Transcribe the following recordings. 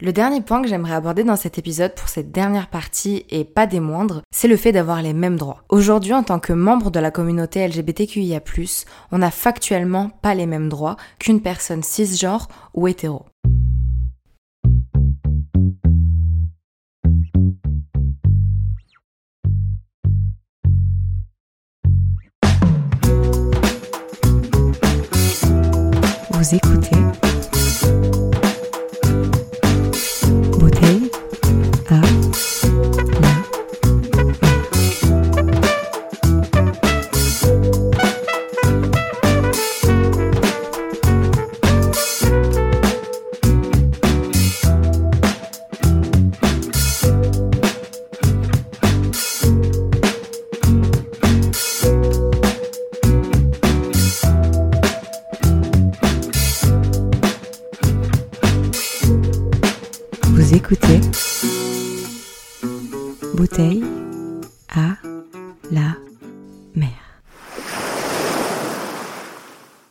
Le dernier point que j'aimerais aborder dans cet épisode pour cette dernière partie et pas des moindres, c'est le fait d'avoir les mêmes droits. Aujourd'hui, en tant que membre de la communauté LGBTQIA+, on n'a factuellement pas les mêmes droits qu'une personne cisgenre ou hétéro. Vous écoutez Bouteille à la mer.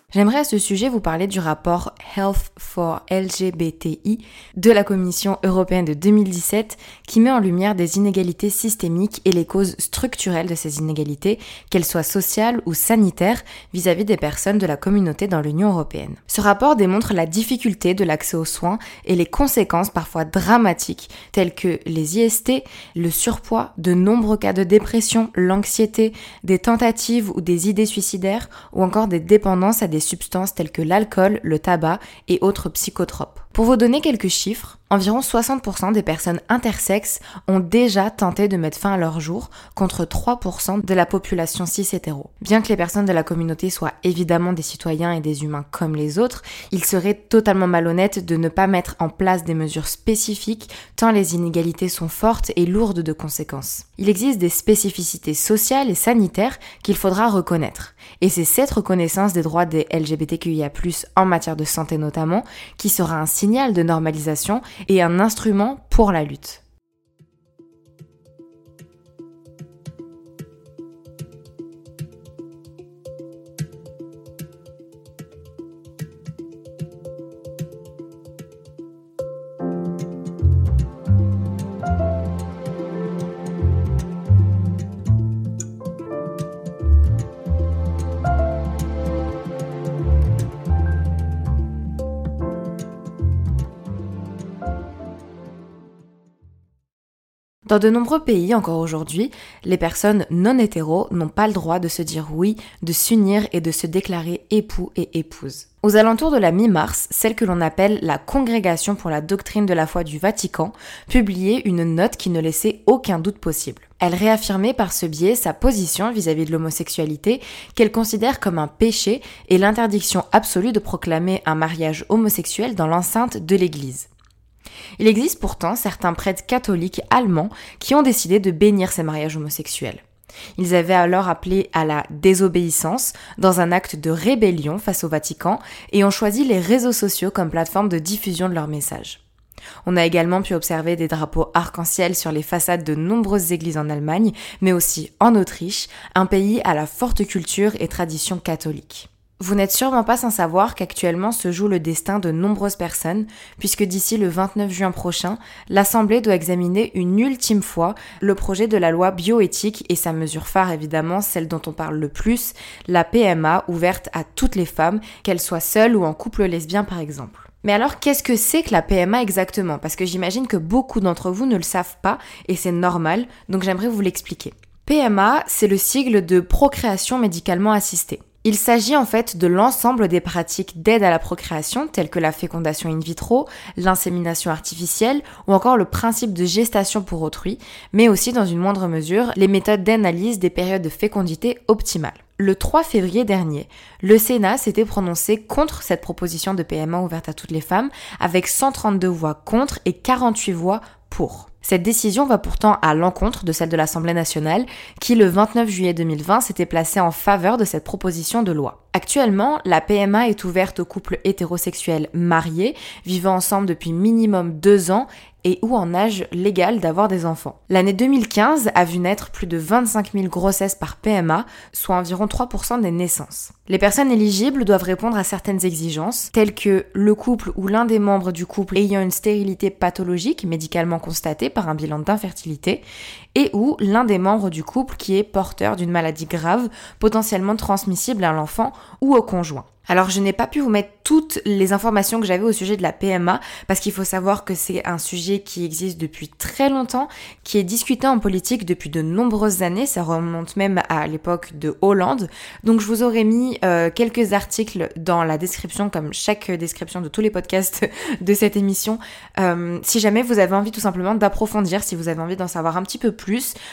J'aimerais à ce sujet vous parler du rapport Health for LGBTI de la Commission européenne de 2017 qui met en lumière des inégalités systémiques et les causes structurelles de ces inégalités, qu'elles soient sociales ou sanitaires, vis-à-vis des personnes de la communauté dans l'Union européenne. Ce rapport démontre la difficulté de l'accès aux soins et les conséquences parfois dramatiques telles que les IST, le surpoids, de nombreux cas de dépression, l'anxiété, des tentatives ou des idées suicidaires ou encore des dépendances à des substances telles que l'alcool, le tabac et autres psychotropes. Pour vous donner quelques chiffres, environ 60% des personnes intersexes ont déjà tenté de mettre fin à leur jour, contre 3% de la population cis-hétéro. Bien que les personnes de la communauté soient évidemment des citoyens et des humains comme les autres, il serait totalement malhonnête de ne pas mettre en place des mesures spécifiques tant les inégalités sont fortes et lourdes de conséquences. Il existe des spécificités sociales et sanitaires qu'il faudra reconnaître. Et c'est cette reconnaissance des droits des LGBTQIA+, en matière de santé notamment, qui sera un signal de normalisation et un instrument pour la lutte. Dans de nombreux pays encore aujourd'hui, les personnes non hétéros n'ont pas le droit de se dire oui, de s'unir et de se déclarer époux et épouse. Aux alentours de la mi-mars, celle que l'on appelle la Congrégation pour la doctrine de la foi du Vatican publiait une note qui ne laissait aucun doute possible. Elle réaffirmait par ce biais sa position vis-à-vis de l'homosexualité qu'elle considère comme un péché et l'interdiction absolue de proclamer un mariage homosexuel dans l'enceinte de l'Église. Il existe pourtant certains prêtres catholiques allemands qui ont décidé de bénir ces mariages homosexuels. Ils avaient alors appelé à la désobéissance dans un acte de rébellion face au Vatican et ont choisi les réseaux sociaux comme plateforme de diffusion de leurs messages. On a également pu observer des drapeaux arc-en-ciel sur les façades de nombreuses églises en Allemagne, mais aussi en Autriche, un pays à la forte culture et tradition catholique. Vous n'êtes sûrement pas sans savoir qu'actuellement se joue le destin de nombreuses personnes, puisque d'ici le 29 juin prochain, l'Assemblée doit examiner une ultime fois le projet de la loi bioéthique et sa mesure phare évidemment, celle dont on parle le plus, la PMA ouverte à toutes les femmes, qu'elles soient seules ou en couple lesbien par exemple. Mais alors, qu'est-ce que c'est que la PMA exactement? Parce que j'imagine que beaucoup d'entre vous ne le savent pas et c'est normal, donc j'aimerais vous l'expliquer. PMA, c'est le sigle de procréation médicalement assistée. Il s'agit en fait de l'ensemble des pratiques d'aide à la procréation telles que la fécondation in vitro, l'insémination artificielle ou encore le principe de gestation pour autrui, mais aussi dans une moindre mesure les méthodes d'analyse des périodes de fécondité optimales. Le 3 février dernier, le Sénat s'était prononcé contre cette proposition de PMA ouverte à toutes les femmes avec 132 voix contre et 48 voix pour. Cette décision va pourtant à l'encontre de celle de l'Assemblée nationale qui, le 29 juillet 2020, s'était placée en faveur de cette proposition de loi. Actuellement, la PMA est ouverte aux couples hétérosexuels mariés, vivant ensemble depuis minimum deux ans et ou en âge légal d'avoir des enfants. L'année 2015 a vu naître plus de 25 000 grossesses par PMA, soit environ 3% des naissances. Les personnes éligibles doivent répondre à certaines exigences, telles que le couple ou l'un des membres du couple ayant une stérilité pathologique médicalement constatée par un bilan d'infertilité, et ou l'un des membres du couple qui est porteur d'une maladie grave, potentiellement transmissible à l'enfant ou au conjoint. Alors je n'ai pas pu vous mettre toutes les informations que j'avais au sujet de la PMA parce qu'il faut savoir que c'est un sujet qui existe depuis très longtemps, qui est discuté en politique depuis de nombreuses années, ça remonte même à l'époque de Hollande. Donc je vous aurais mis euh, quelques articles dans la description comme chaque description de tous les podcasts de cette émission euh, si jamais vous avez envie tout simplement d'approfondir, si vous avez envie d'en savoir un petit peu plus,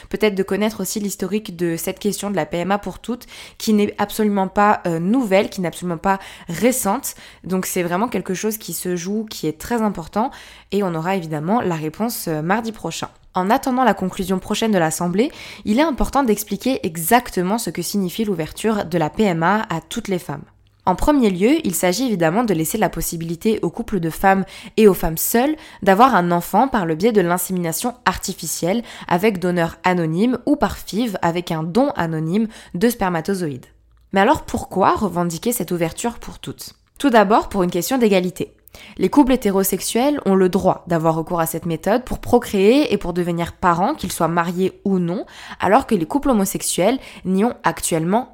peut-être de connaître aussi l'historique de cette question de la PMA pour toutes qui n'est absolument pas euh, nouvelle, qui n'est absolument pas récente. Donc c'est vraiment quelque chose qui se joue, qui est très important et on aura évidemment la réponse euh, mardi prochain. En attendant la conclusion prochaine de l'Assemblée, il est important d'expliquer exactement ce que signifie l'ouverture de la PMA à toutes les femmes. En premier lieu, il s'agit évidemment de laisser la possibilité aux couples de femmes et aux femmes seules d'avoir un enfant par le biais de l'insémination artificielle avec donneur anonyme ou par FIV avec un don anonyme de spermatozoïdes. Mais alors pourquoi revendiquer cette ouverture pour toutes? Tout d'abord pour une question d'égalité. Les couples hétérosexuels ont le droit d'avoir recours à cette méthode pour procréer et pour devenir parents, qu'ils soient mariés ou non, alors que les couples homosexuels n'y ont actuellement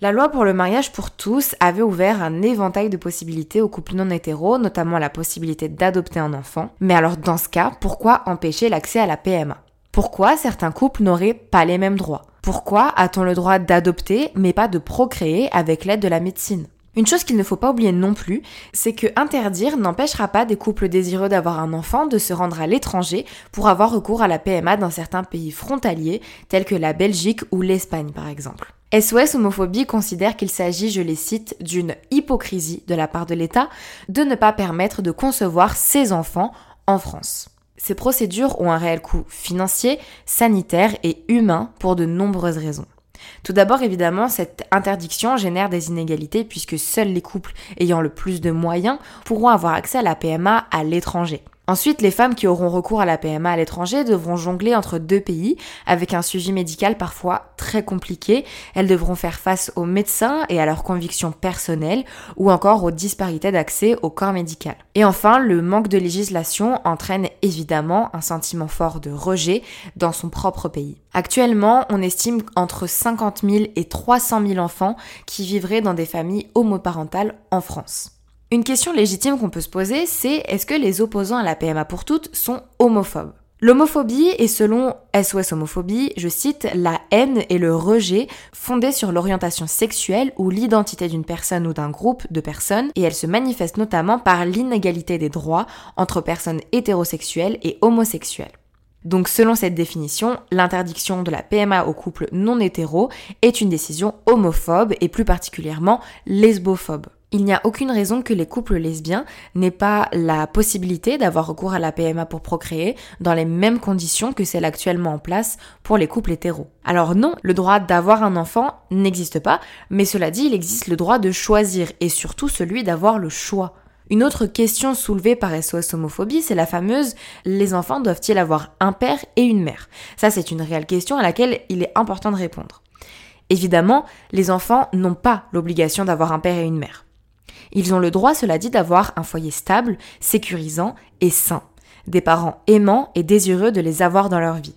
La loi pour le mariage pour tous avait ouvert un éventail de possibilités aux couples non hétéros, notamment la possibilité d'adopter un enfant. Mais alors dans ce cas, pourquoi empêcher l'accès à la PMA Pourquoi certains couples n'auraient pas les mêmes droits? Pourquoi a-t-on le droit d'adopter mais pas de procréer avec l'aide de la médecine? Une chose qu'il ne faut pas oublier non plus, c'est que interdire n'empêchera pas des couples désireux d'avoir un enfant de se rendre à l'étranger pour avoir recours à la PMA dans certains pays frontaliers tels que la Belgique ou l'Espagne par exemple. SOS Homophobie considère qu'il s'agit, je les cite, d'une hypocrisie de la part de l'État de ne pas permettre de concevoir ses enfants en France. Ces procédures ont un réel coût financier, sanitaire et humain pour de nombreuses raisons. Tout d'abord, évidemment, cette interdiction génère des inégalités puisque seuls les couples ayant le plus de moyens pourront avoir accès à la PMA à l'étranger. Ensuite, les femmes qui auront recours à la PMA à l'étranger devront jongler entre deux pays avec un suivi médical parfois très compliqué. Elles devront faire face aux médecins et à leurs convictions personnelles ou encore aux disparités d'accès au corps médical. Et enfin, le manque de législation entraîne évidemment un sentiment fort de rejet dans son propre pays. Actuellement, on estime entre 50 000 et 300 000 enfants qui vivraient dans des familles homoparentales en France. Une question légitime qu'on peut se poser, c'est est-ce que les opposants à la PMA pour toutes sont homophobes? L'homophobie est selon SOS Homophobie, je cite, la haine et le rejet fondés sur l'orientation sexuelle ou l'identité d'une personne ou d'un groupe de personnes et elle se manifeste notamment par l'inégalité des droits entre personnes hétérosexuelles et homosexuelles. Donc selon cette définition, l'interdiction de la PMA aux couples non hétéros est une décision homophobe et plus particulièrement lesbophobe il n'y a aucune raison que les couples lesbiens n'aient pas la possibilité d'avoir recours à la PMA pour procréer dans les mêmes conditions que celles actuellement en place pour les couples hétéros. Alors non, le droit d'avoir un enfant n'existe pas, mais cela dit, il existe le droit de choisir et surtout celui d'avoir le choix. Une autre question soulevée par SOS Homophobie, c'est la fameuse les enfants doivent-ils avoir un père et une mère? Ça, c'est une réelle question à laquelle il est important de répondre. Évidemment, les enfants n'ont pas l'obligation d'avoir un père et une mère. Ils ont le droit, cela dit, d'avoir un foyer stable, sécurisant et sain, des parents aimants et désireux de les avoir dans leur vie.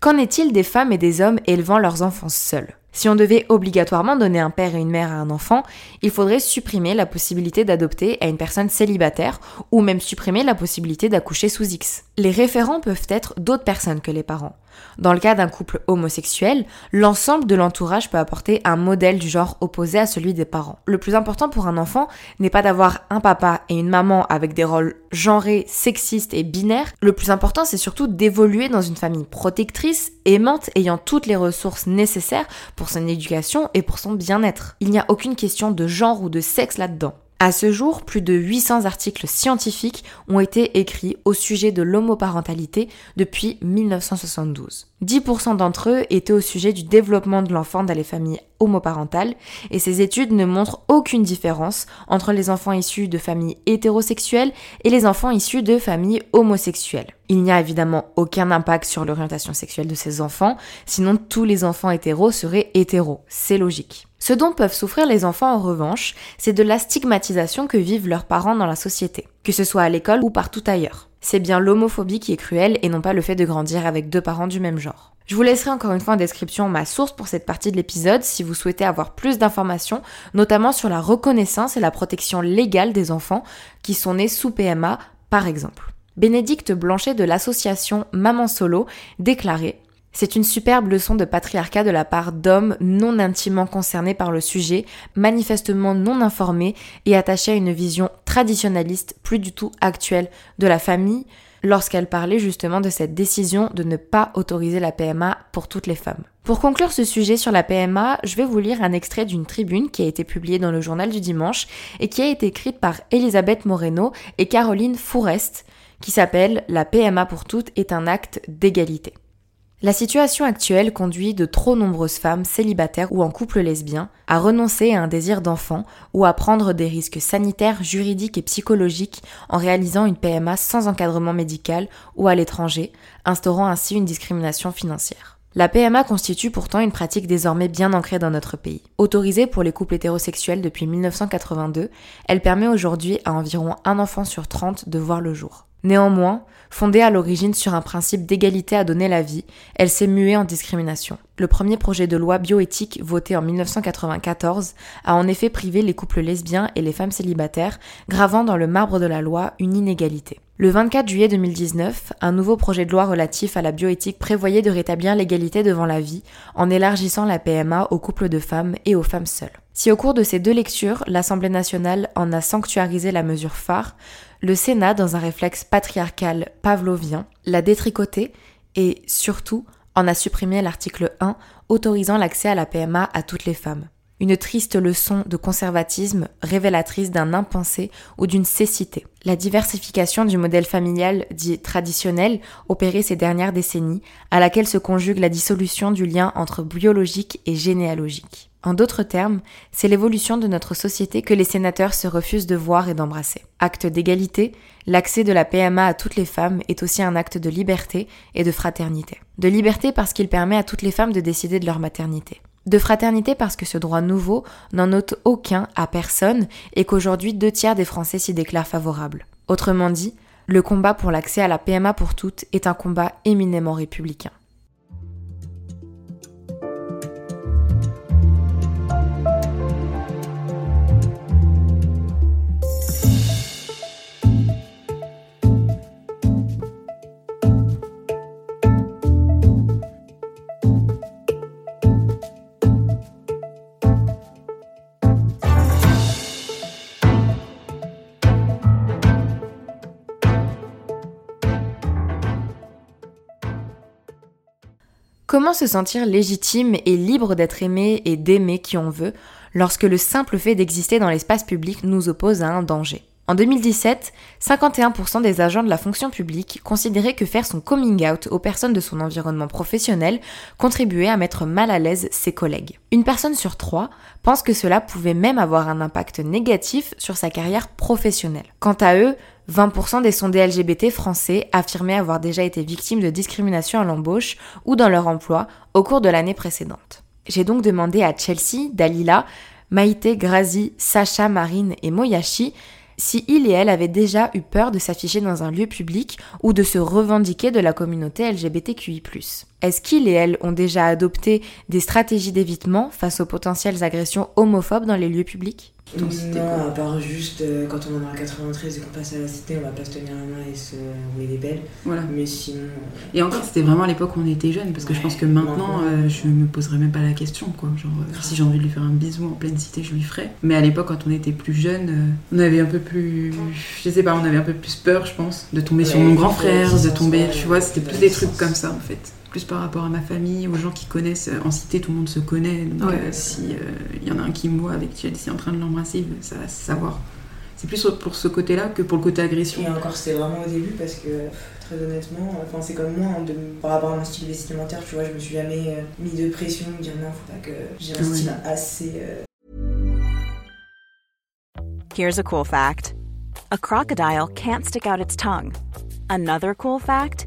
Qu'en est-il des femmes et des hommes élevant leurs enfants seuls? Si on devait obligatoirement donner un père et une mère à un enfant, il faudrait supprimer la possibilité d'adopter à une personne célibataire ou même supprimer la possibilité d'accoucher sous X. Les référents peuvent être d'autres personnes que les parents. Dans le cas d'un couple homosexuel, l'ensemble de l'entourage peut apporter un modèle du genre opposé à celui des parents. Le plus important pour un enfant n'est pas d'avoir un papa et une maman avec des rôles genrés, sexistes et binaires. Le plus important, c'est surtout d'évoluer dans une famille protectrice, aimante, ayant toutes les ressources nécessaires pour son éducation et pour son bien-être. Il n'y a aucune question de genre ou de sexe là-dedans. À ce jour, plus de 800 articles scientifiques ont été écrits au sujet de l'homoparentalité depuis 1972. 10% d'entre eux étaient au sujet du développement de l'enfant dans les familles homoparentales et ces études ne montrent aucune différence entre les enfants issus de familles hétérosexuelles et les enfants issus de familles homosexuelles. Il n'y a évidemment aucun impact sur l'orientation sexuelle de ces enfants, sinon tous les enfants hétéros seraient hétéros, c'est logique. Ce dont peuvent souffrir les enfants en revanche, c'est de la stigmatisation que vivent leurs parents dans la société, que ce soit à l'école ou partout ailleurs. C'est bien l'homophobie qui est cruelle et non pas le fait de grandir avec deux parents du même genre. Je vous laisserai encore une fois en description ma source pour cette partie de l'épisode si vous souhaitez avoir plus d'informations, notamment sur la reconnaissance et la protection légale des enfants qui sont nés sous PMA par exemple. Bénédicte Blanchet de l'association Maman Solo déclarait c'est une superbe leçon de patriarcat de la part d'hommes non intimement concernés par le sujet, manifestement non informés et attachés à une vision traditionnaliste plus du tout actuelle de la famille, lorsqu'elle parlait justement de cette décision de ne pas autoriser la PMA pour toutes les femmes. Pour conclure ce sujet sur la PMA, je vais vous lire un extrait d'une tribune qui a été publiée dans le journal du dimanche et qui a été écrite par Elisabeth Moreno et Caroline Fourest, qui s'appelle La PMA pour toutes est un acte d'égalité. La situation actuelle conduit de trop nombreuses femmes célibataires ou en couple lesbien à renoncer à un désir d'enfant ou à prendre des risques sanitaires, juridiques et psychologiques en réalisant une PMA sans encadrement médical ou à l'étranger, instaurant ainsi une discrimination financière. La PMA constitue pourtant une pratique désormais bien ancrée dans notre pays. Autorisée pour les couples hétérosexuels depuis 1982, elle permet aujourd'hui à environ un enfant sur 30 de voir le jour. Néanmoins, fondée à l'origine sur un principe d'égalité à donner la vie, elle s'est muée en discrimination. Le premier projet de loi bioéthique voté en 1994 a en effet privé les couples lesbiens et les femmes célibataires, gravant dans le marbre de la loi une inégalité. Le 24 juillet 2019, un nouveau projet de loi relatif à la bioéthique prévoyait de rétablir l'égalité devant la vie en élargissant la PMA aux couples de femmes et aux femmes seules. Si au cours de ces deux lectures, l'Assemblée nationale en a sanctuarisé la mesure phare, le Sénat, dans un réflexe patriarcal pavlovien, l'a détricoté et, surtout, en a supprimé l'article 1 autorisant l'accès à la PMA à toutes les femmes. Une triste leçon de conservatisme révélatrice d'un impensé ou d'une cécité. La diversification du modèle familial dit traditionnel opéré ces dernières décennies, à laquelle se conjugue la dissolution du lien entre biologique et généalogique. En d'autres termes, c'est l'évolution de notre société que les sénateurs se refusent de voir et d'embrasser. Acte d'égalité, l'accès de la PMA à toutes les femmes est aussi un acte de liberté et de fraternité. De liberté parce qu'il permet à toutes les femmes de décider de leur maternité. De fraternité parce que ce droit nouveau n'en ôte aucun à personne et qu'aujourd'hui deux tiers des Français s'y déclarent favorables. Autrement dit, le combat pour l'accès à la PMA pour toutes est un combat éminemment républicain. Comment se sentir légitime et libre d'être aimé et d'aimer qui on veut lorsque le simple fait d'exister dans l'espace public nous oppose à un danger? En 2017, 51% des agents de la fonction publique considéraient que faire son coming out aux personnes de son environnement professionnel contribuait à mettre mal à l'aise ses collègues. Une personne sur trois pense que cela pouvait même avoir un impact négatif sur sa carrière professionnelle. Quant à eux, 20% des sondés LGBT français affirmaient avoir déjà été victimes de discrimination à l'embauche ou dans leur emploi au cours de l'année précédente. J'ai donc demandé à Chelsea, Dalila, Maïté, Grazi, Sacha, Marine et Moyashi si il et elle avaient déjà eu peur de s'afficher dans un lieu public ou de se revendiquer de la communauté LGBTQI. Est-ce qu'ils et elles ont déjà adopté des stratégies d'évitement face aux potentielles agressions homophobes dans les lieux publics? Non, à part juste euh, quand on est la 93 et qu'on passe à la cité, on va pas se tenir la main et se rouler des belles. Voilà. Mais sinon. Euh, et encore, c'était vraiment à l'époque où on était jeunes, parce que je pense que maintenant, euh, je me poserais même pas la question, quoi. Genre, si j'ai envie de lui faire un bisou en pleine cité, je lui ferais. Mais à l'époque, quand on était plus jeune, on avait un peu plus. Je sais pas, on avait un peu plus peur, je pense, de tomber sur mon grand frère, de tomber. Tu vois, c'était plus des trucs comme ça, en fait plus par rapport à ma famille, aux gens qui connaissent. Euh, en cité, tout le monde se connaît. Donc, euh, si il euh, y en a un qui me voit avec Chelsea en train de l'embrasser, ça va se savoir. C'est plus pour ce côté-là que pour le côté agression. Et encore, c'était vraiment au début parce que, très honnêtement, enfin, c'est comme moi, hein, de, par rapport à mon style vestimentaire, tu vois, je me suis jamais mis de pression, de dire non, faut pas que j'ai un style assez. Here's a cool fact: a crocodile can't stick out its tongue. Another cool fact.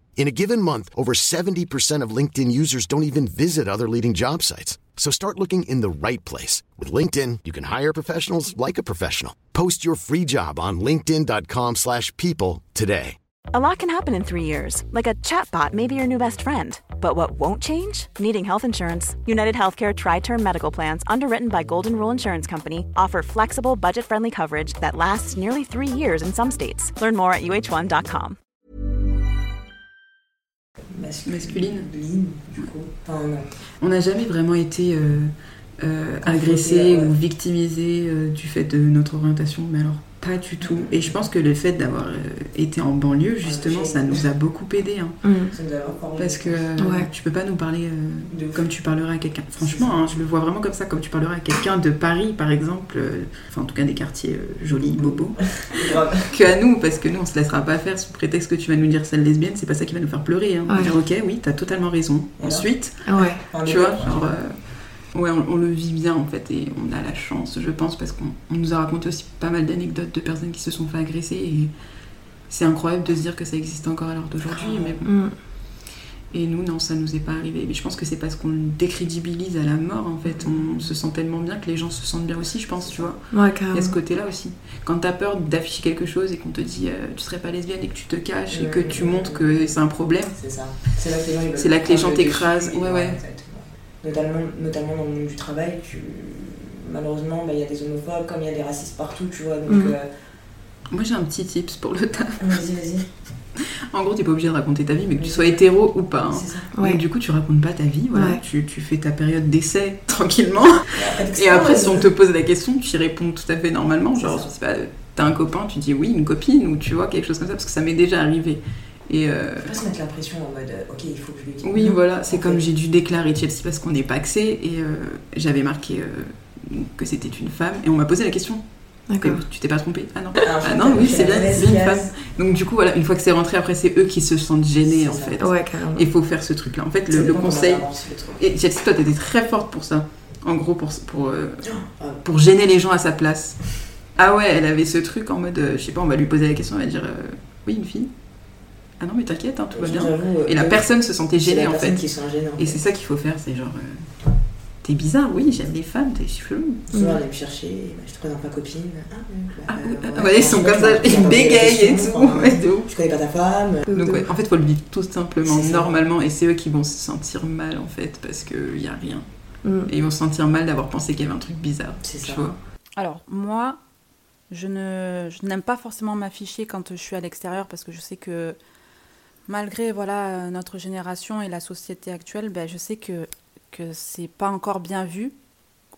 In a given month, over 70% of LinkedIn users don't even visit other leading job sites. So start looking in the right place. With LinkedIn, you can hire professionals like a professional. Post your free job on linkedin.com slash people today. A lot can happen in three years. Like a chatbot may be your new best friend. But what won't change? Needing health insurance. United Healthcare Tri-Term Medical Plans, underwritten by Golden Rule Insurance Company, offer flexible, budget-friendly coverage that lasts nearly three years in some states. Learn more at uh1.com. masculine. du coup. Enfin, On n'a jamais vraiment été euh, euh, agressé ou victimisé euh, du fait de notre orientation, mais alors pas du tout. Et je pense que le fait d'avoir euh, été en banlieue, justement, ça nous a beaucoup aidé. Hein. Mm. Parce que euh, tu peux pas nous parler euh, comme tu parlerais à quelqu'un. Franchement, hein, je le vois vraiment comme ça, comme tu parlerais à quelqu'un de Paris, par exemple, enfin en tout cas des quartiers jolis, bobos, que à nous, parce que nous, on se laissera pas faire sous prétexte que tu vas nous dire celle lesbienne, c'est pas ça qui va nous faire pleurer. Hein. Dire, ok, oui, t'as totalement raison. Ensuite, tu vois, genre. Ouais, on, le vit bien en fait et on a la chance, je pense, parce qu'on nous a raconté aussi pas mal d'anecdotes de personnes qui se sont fait agresser et c'est incroyable de se dire que ça existe encore à l'heure d'aujourd'hui. Mais bon. Mm. Et nous, non, ça nous est pas arrivé. Mais je pense que c'est parce qu'on le décrédibilise à la mort en fait. On se sent tellement bien que les gens se sentent bien aussi, je pense, tu vois. Ouais, Il y a ce côté-là aussi. Quand t'as peur d'afficher quelque chose et qu'on te dit euh, tu serais pas lesbienne et que tu te caches et que tu montres que c'est un problème. C'est ça. C'est là que les gens t'écrasent. Ouais, ouais notamment, notamment dans le monde du travail, malheureusement, bah, il y a des homophobes, comme il y a des racistes partout, tu vois. Donc, mhm. euh, Moi, j'ai un petit tips pour le taf. Vas-y, vas-y. En gros, t'es pas obligé de raconter ta vie, mais que tu sois hétéro ou pas. Hein. Donc, du coup, tu racontes pas ta vie, voilà. Tu, tu, fais ta période d'essai tranquillement. Et après, si on te pose la question, tu y réponds tout à fait normalement. Genre, pas, t'as un copain, tu dis oui, une copine, ou tu vois, quelque chose comme ça, parce que ça m'est déjà arrivé. Et euh... Pas se mettre la pression en mode euh, ok, il faut que je lui dise. Oui, voilà, c'est comme j'ai dû déclarer Chelsea parce qu'on n'est pas axé et euh, j'avais marqué euh, que c'était une femme et on m'a posé la question. D'accord. Tu t'es pas trompé? Ah non. Ah, ah non, oui, c'est bien, c'est une femme. Donc du coup, voilà, une fois que c'est rentré, après c'est eux qui se sentent gênés en fait. Ouais, carrément. Il faut faire ce truc-là. En fait, le, conseil. Et Chelsea, toi, t'étais très forte pour ça. En gros, pour, pour, pour gêner les gens à sa place Ah ouais, elle avait ce truc en mode, je sais pas, on va lui poser la question, elle va dire oui, une fille. Ah non, mais t'inquiète, hein, tout va bien. Et la personne se sentait gênée en fait. et c'est ça qu'il faut faire, c'est genre. T'es bizarre, oui, j'aime les femmes, t'es chelou. Souvent, elle me chercher, bah, je te présente ma copine. Ah, ah, ah ouais, ils sont comme ça, ils bégayent et tout. Je connais pas ta femme. Donc, ouais, en fait, faut le vivre tout simplement, normalement, et c'est eux qui vont se sentir mal, en fait, parce qu'il n'y a rien. Mm. Et ils vont se sentir mal d'avoir pensé qu'il y avait un truc bizarre. C'est ça. Vois Alors, moi, je ne je n'aime pas forcément m'afficher quand je suis à l'extérieur, parce que je sais que malgré voilà notre génération et la société actuelle, ben, je sais que que c'est pas encore bien vu.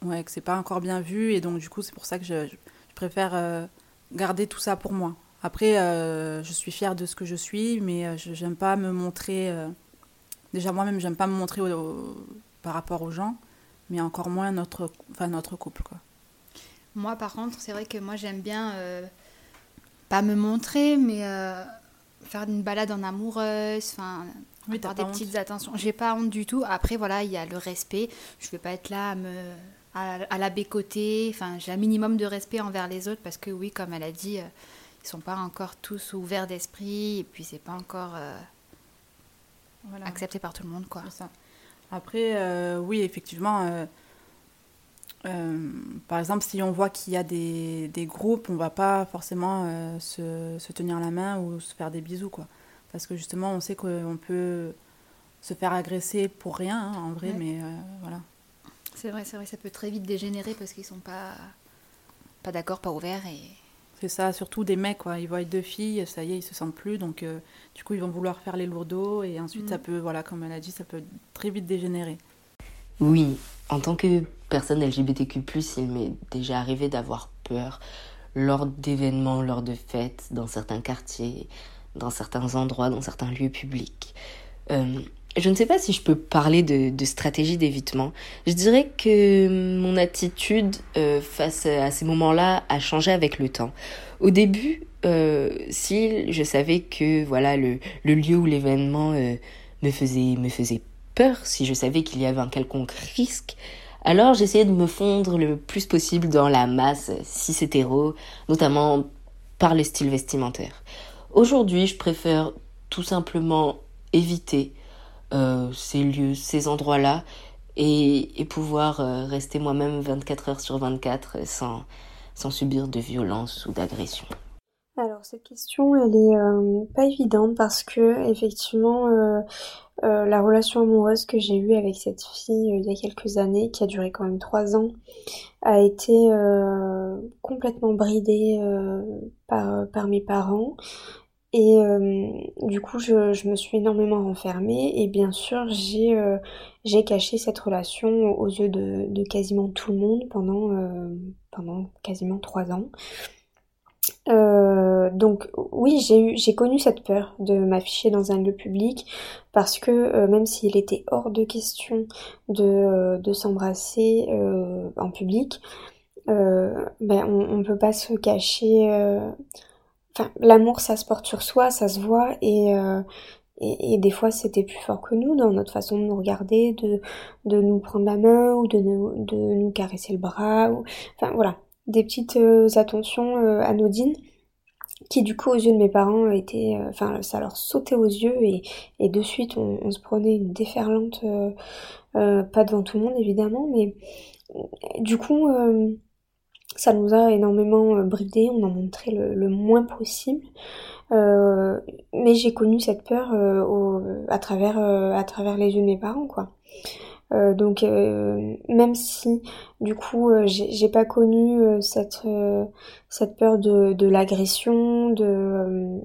Ouais, que c'est pas encore bien vu. Et donc, du coup, c'est pour ça que je, préfère euh, garder tout ça pour moi. Après, euh, je suis fière de ce que je suis, mais euh, je j'aime pas me montrer. déjà, moi-même, j'aime pas me montrer par rapport aux gens, mais encore moins notre, enfin, notre couple. Quoi. Moi, par contre, c'est vrai que moi, j'aime bien pas me montrer, mais faire une balade en amoureuse, enfin oui, avoir des petites attentions. J'ai pas honte du tout. Après, voilà, il y a le respect. Je vais pas être là à, me, à, la bécoter. Enfin, j'ai un minimum de respect envers les autres parce que, oui, comme elle a dit, euh, ils sont pas encore tous ouverts d'esprit et puis c'est pas encore euh, accepté par tout le monde, quoi. Ça. Après, euh, oui, effectivement. Par exemple, si on voit qu'il y a des, des, groupes, on va pas forcément se, se, tenir la main ou se faire des bisous, quoi. Parce que justement, on sait qu'on peut se faire agresser pour rien, hein, en vrai, mais euh, voilà. C'est vrai, c'est vrai, ça peut très vite dégénérer parce qu'ils sont pas, pas d'accord, pas ouverts et... C'est ça, surtout des mecs, quoi. Ils voient deux filles, ça y est, ils se sentent plus, donc euh, du coup, ils vont vouloir faire les lourdeaux et ensuite, ça mm. peut, voilà, comme elle a dit, ça peut très vite dégénérer. Oui, en tant que personne LGBTQ+, il m'est déjà arrivé d'avoir peur lors d'événements, lors de fêtes, dans certains quartiers, dans certains endroits, dans certains lieux publics. Euh, je ne sais pas si je peux parler de, stratégie d'évitement. Je dirais que mon attitude euh, face à ces moments-là a changé avec le temps. Au début, euh, si je savais que voilà le, lieu ou l'événement me faisait me faisait peur, si je savais qu'il y avait un quelconque risque, alors j'essayais de me fondre le plus possible dans la masse cis hétéro, notamment par les styles vestimentaires. Aujourd'hui, je préfère tout simplement éviter euh, ces lieux, ces endroits-là et, pouvoir euh, rester moi-même 24 heures sur 24 sans, sans subir de violence ou d'agression. Alors cette question, elle est euh, pas évidente parce que effectivement, la relation amoureuse que j'ai eue avec cette fille il y a quelques années, qui a duré quand même trois ans, a été complètement bridée par, mes parents. Et euh, du coup, je, me suis énormément renfermée et bien sûr, j'ai euh, caché cette relation aux yeux de, quasiment tout le monde euh, pendant quasiment trois ans. Donc oui, j'ai eu j'ai connu cette peur de m'afficher dans un lieu public parce que même s'il était hors de question de, de s'embrasser en public, ben on, on peut pas se cacher enfin, l'amour, ça se porte sur soi, ça se voit, et, euh, et, des fois, c'était plus fort que nous dans notre façon de nous regarder, de, de nous prendre la main ou de nous, de nous caresser le bras, ou, enfin voilà, des petites euh, attentions euh, anodines qui du coup aux yeux de mes parents étaient, enfin ça leur sautait aux yeux et, de suite on, se prenait une déferlante, pas devant tout le monde évidemment, mais du coup ça nous a énormément euh, bridé, on en montrait le, moins possible. Euh, mais j'ai connu cette peur euh, à travers à travers les yeux de mes parents quoi. Donc même si du coup j'ai pas connu cette cette peur de, l'agression de,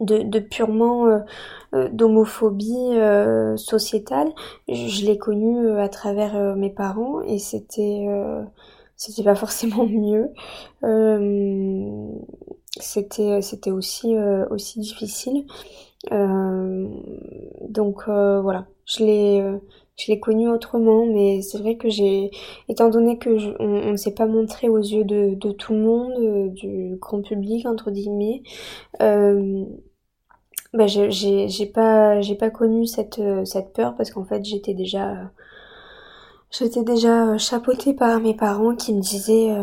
de, purement d'homophobie sociétale je, l'ai connue à travers mes parents et c'était c'était pas forcément mieux. Euh, c'était c'était aussi euh, aussi difficile. Euh, donc voilà, je l'ai je l'ai connu autrement, mais c'est vrai que j'ai, étant donné que on, ne s'est pas montré aux yeux de, de tout le monde, du grand public entre guillemets, euh, bah j'ai pas j'ai pas connu cette cette peur parce qu'en fait j'étais déjà J'étais déjà chapeautée par mes parents qui me disaient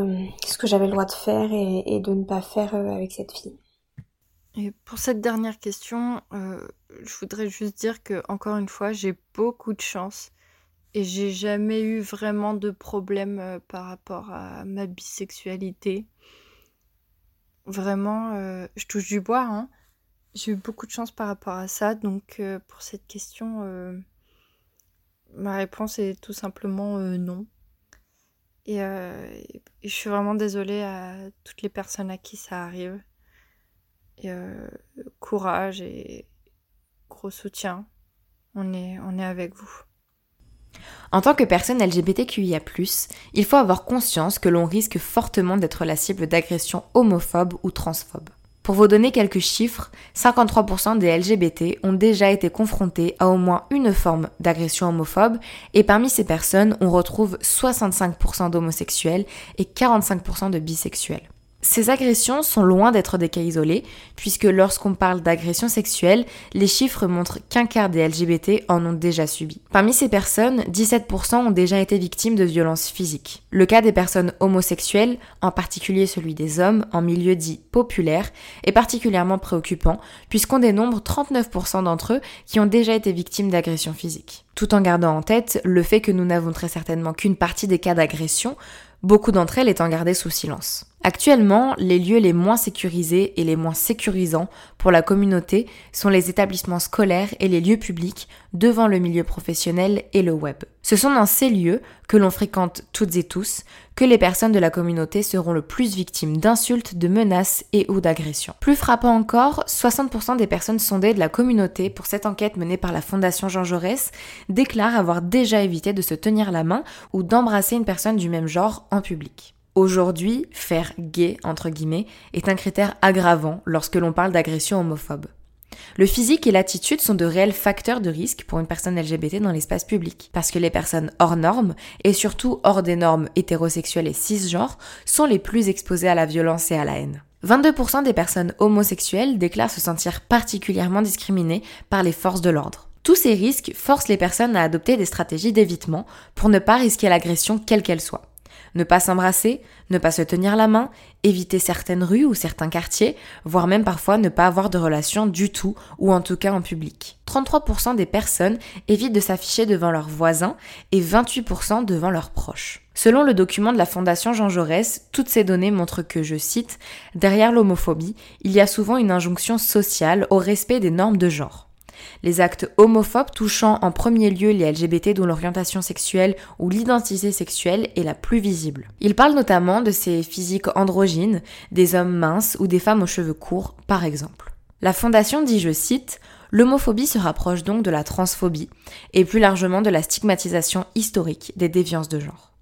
ce que j'avais le droit de faire et, de ne pas faire avec cette fille. Et pour cette dernière question, je voudrais juste dire que encore une fois, j'ai beaucoup de chance et j'ai jamais eu vraiment de problème par rapport à ma bisexualité. Vraiment, je touche du bois, hein. J'ai eu beaucoup de chance par rapport à ça, donc pour cette question, ma réponse est tout simplement non. Et, et, je suis vraiment désolée à toutes les personnes à qui ça arrive. Et courage et soutien. On est, on est avec vous. En tant que personne LGBTQIA, il faut avoir conscience que l'on risque fortement d'être la cible d'agressions homophobes ou transphobes. Pour vous donner quelques chiffres, 53% des LGBT ont déjà été confrontés à au moins une forme d'agression homophobe et parmi ces personnes, on retrouve 65% d'homosexuels et 45% de bisexuels. Ces agressions sont loin d'être des cas isolés, puisque lorsqu'on parle d'agression sexuelle, les chiffres montrent qu'un quart des LGBT en ont déjà subi. Parmi ces personnes, 17% ont déjà été victimes de violences physiques. Le cas des personnes homosexuelles, en particulier celui des hommes en milieu dit populaire, est particulièrement préoccupant, puisqu'on dénombre 39% d'entre eux qui ont déjà été victimes d'agressions physiques. Tout en gardant en tête le fait que nous n'avons très certainement qu'une partie des cas d'agression, beaucoup d'entre elles étant gardées sous silence. Actuellement, les lieux les moins sécurisés et les moins sécurisants pour la communauté sont les établissements scolaires et les lieux publics devant le milieu professionnel et le web. Ce sont dans ces lieux que l'on fréquente toutes et tous que les personnes de la communauté seront le plus victimes d'insultes, de menaces et ou d'agressions. Plus frappant encore, 60% des personnes sondées de la communauté pour cette enquête menée par la Fondation Jean Jaurès déclarent avoir déjà évité de se tenir la main ou d'embrasser une personne du même genre en public. Aujourd'hui, faire gay, entre guillemets, est un critère aggravant lorsque l'on parle d'agression homophobe. Le physique et l'attitude sont de réels facteurs de risque pour une personne LGBT dans l'espace public, parce que les personnes hors normes, et surtout hors des normes hétérosexuelles et cisgenres, sont les plus exposées à la violence et à la haine. 22% des personnes homosexuelles déclarent se sentir particulièrement discriminées par les forces de l'ordre. Tous ces risques forcent les personnes à adopter des stratégies d'évitement pour ne pas risquer l'agression quelle qu'elle soit ne pas s'embrasser, ne pas se tenir la main, éviter certaines rues ou certains quartiers, voire même parfois ne pas avoir de relation du tout ou en tout cas en public. 33% des personnes évitent de s'afficher devant leurs voisins et 28% devant leurs proches. Selon le document de la Fondation Jean Jaurès, toutes ces données montrent que, je cite, derrière l'homophobie, il y a souvent une injonction sociale au respect des normes de genre. Les actes homophobes touchant en premier lieu les LGBT dont l'orientation sexuelle ou l'identité sexuelle est la plus visible. Il parle notamment de ces physiques androgynes, des hommes minces ou des femmes aux cheveux courts, par exemple. La fondation dit, je cite, L'homophobie se rapproche donc de la transphobie et plus largement de la stigmatisation historique des déviances de genre.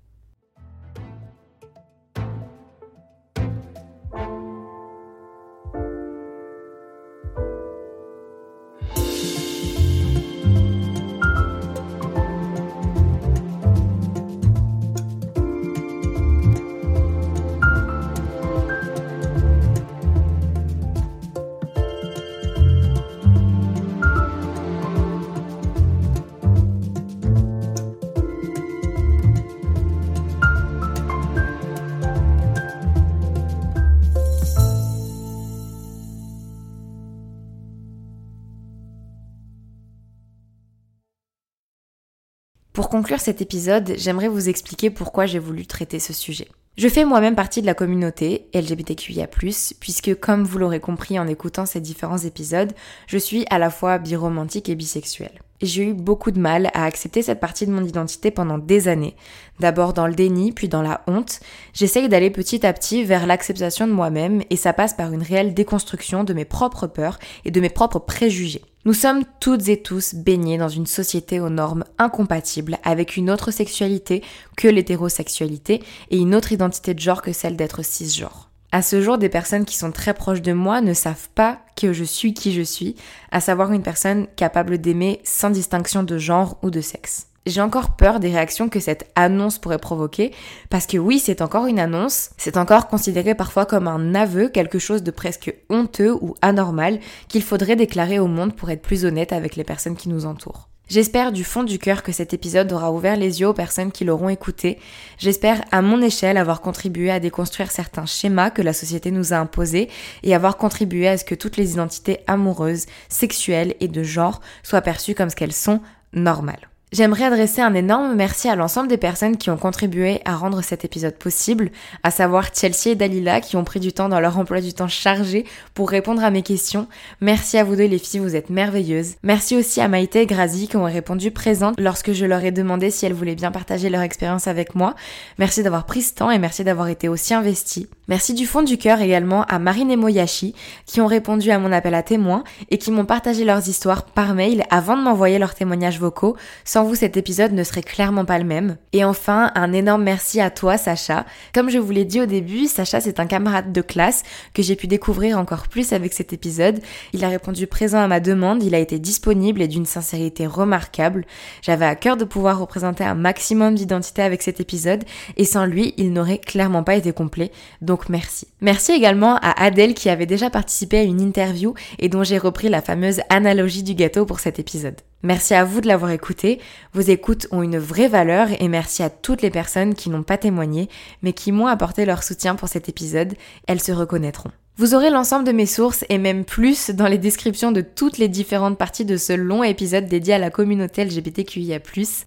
Conclure cet épisode, j'aimerais vous expliquer pourquoi j'ai voulu traiter ce sujet. Je fais moi-même partie de la communauté LGBTQIA+, puisque comme vous l'aurez compris en écoutant ces différents épisodes, je suis à la fois biromantique et bisexuelle. J'ai eu beaucoup de mal à accepter cette partie de mon identité pendant des années. D'abord dans le déni, puis dans la honte. J'essaye d'aller petit à petit vers l'acceptation de moi-même et ça passe par une réelle déconstruction de mes propres peurs et de mes propres préjugés. Nous sommes toutes et tous baignés dans une société aux normes incompatibles avec une autre sexualité que l'hétérosexualité et une autre identité de genre que celle d'être cisgenre. À ce jour, des personnes qui sont très proches de moi ne savent pas que je suis qui je suis, à savoir une personne capable d'aimer sans distinction de genre ou de sexe. J'ai encore peur des réactions que cette annonce pourrait provoquer, parce que oui, c'est encore une annonce, c'est encore considéré parfois comme un aveu, quelque chose de presque honteux ou anormal qu'il faudrait déclarer au monde pour être plus honnête avec les personnes qui nous entourent. J'espère du fond du cœur que cet épisode aura ouvert les yeux aux personnes qui l'auront écouté. J'espère à mon échelle avoir contribué à déconstruire certains schémas que la société nous a imposés et avoir contribué à ce que toutes les identités amoureuses, sexuelles et de genre soient perçues comme ce qu'elles sont, normales. J'aimerais adresser un énorme merci à l'ensemble des personnes qui ont contribué à rendre cet épisode possible, à savoir Chelsea et Dalila qui ont pris du temps dans leur emploi du temps chargé pour répondre à mes questions. Merci à vous deux les filles, vous êtes merveilleuses. Merci aussi à Maïté et Grazi qui ont répondu présentes lorsque je leur ai demandé si elles voulaient bien partager leur expérience avec moi. Merci d'avoir pris ce temps et merci d'avoir été aussi investies. Merci du fond du cœur également à Marine et Moyashi qui ont répondu à mon appel à témoins et qui m'ont partagé leurs histoires par mail avant de m'envoyer leurs témoignages vocaux sans vous, cet épisode ne serait clairement pas le même. Et enfin, un énorme merci à toi, Sacha. Comme je vous l'ai dit au début, Sacha, c'est un camarade de classe que j'ai pu découvrir encore plus avec cet épisode. Il a répondu présent à ma demande, il a été disponible et d'une sincérité remarquable. J'avais à cœur de pouvoir représenter un maximum d'identité avec cet épisode et sans lui, il n'aurait clairement pas été complet. Donc merci. Merci également à Adèle qui avait déjà participé à une interview et dont j'ai repris la fameuse analogie du gâteau pour cet épisode. Merci à vous de l'avoir écouté. Vos écoutes ont une vraie valeur et merci à toutes les personnes qui n'ont pas témoigné mais qui m'ont apporté leur soutien pour cet épisode. Elles se reconnaîtront. Vous aurez l'ensemble de mes sources et même plus dans les descriptions de toutes les différentes parties de ce long épisode dédié à la communauté LGBTQIA+.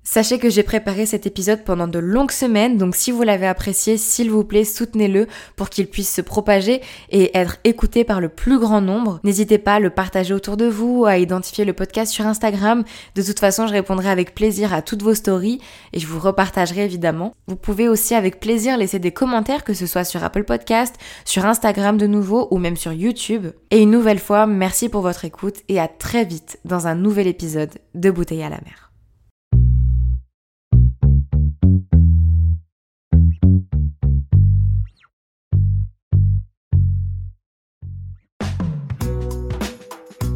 Sachez que j'ai préparé cet épisode pendant de longues semaines, donc si vous l'avez apprécié, s'il vous plaît, soutenez-le pour qu'il puisse se propager et être écouté par le plus grand nombre. N'hésitez pas à le partager autour de vous, à identifier le podcast sur Instagram. De toute façon, je répondrai avec plaisir à toutes vos stories et je vous repartagerai évidemment. Vous pouvez aussi avec plaisir laisser des commentaires, que ce soit sur Apple Podcast, sur Instagram de nouveau, ou même sur YouTube. Et une nouvelle fois, merci pour votre écoute et à très vite dans un nouvel épisode de Bouteille à la mer.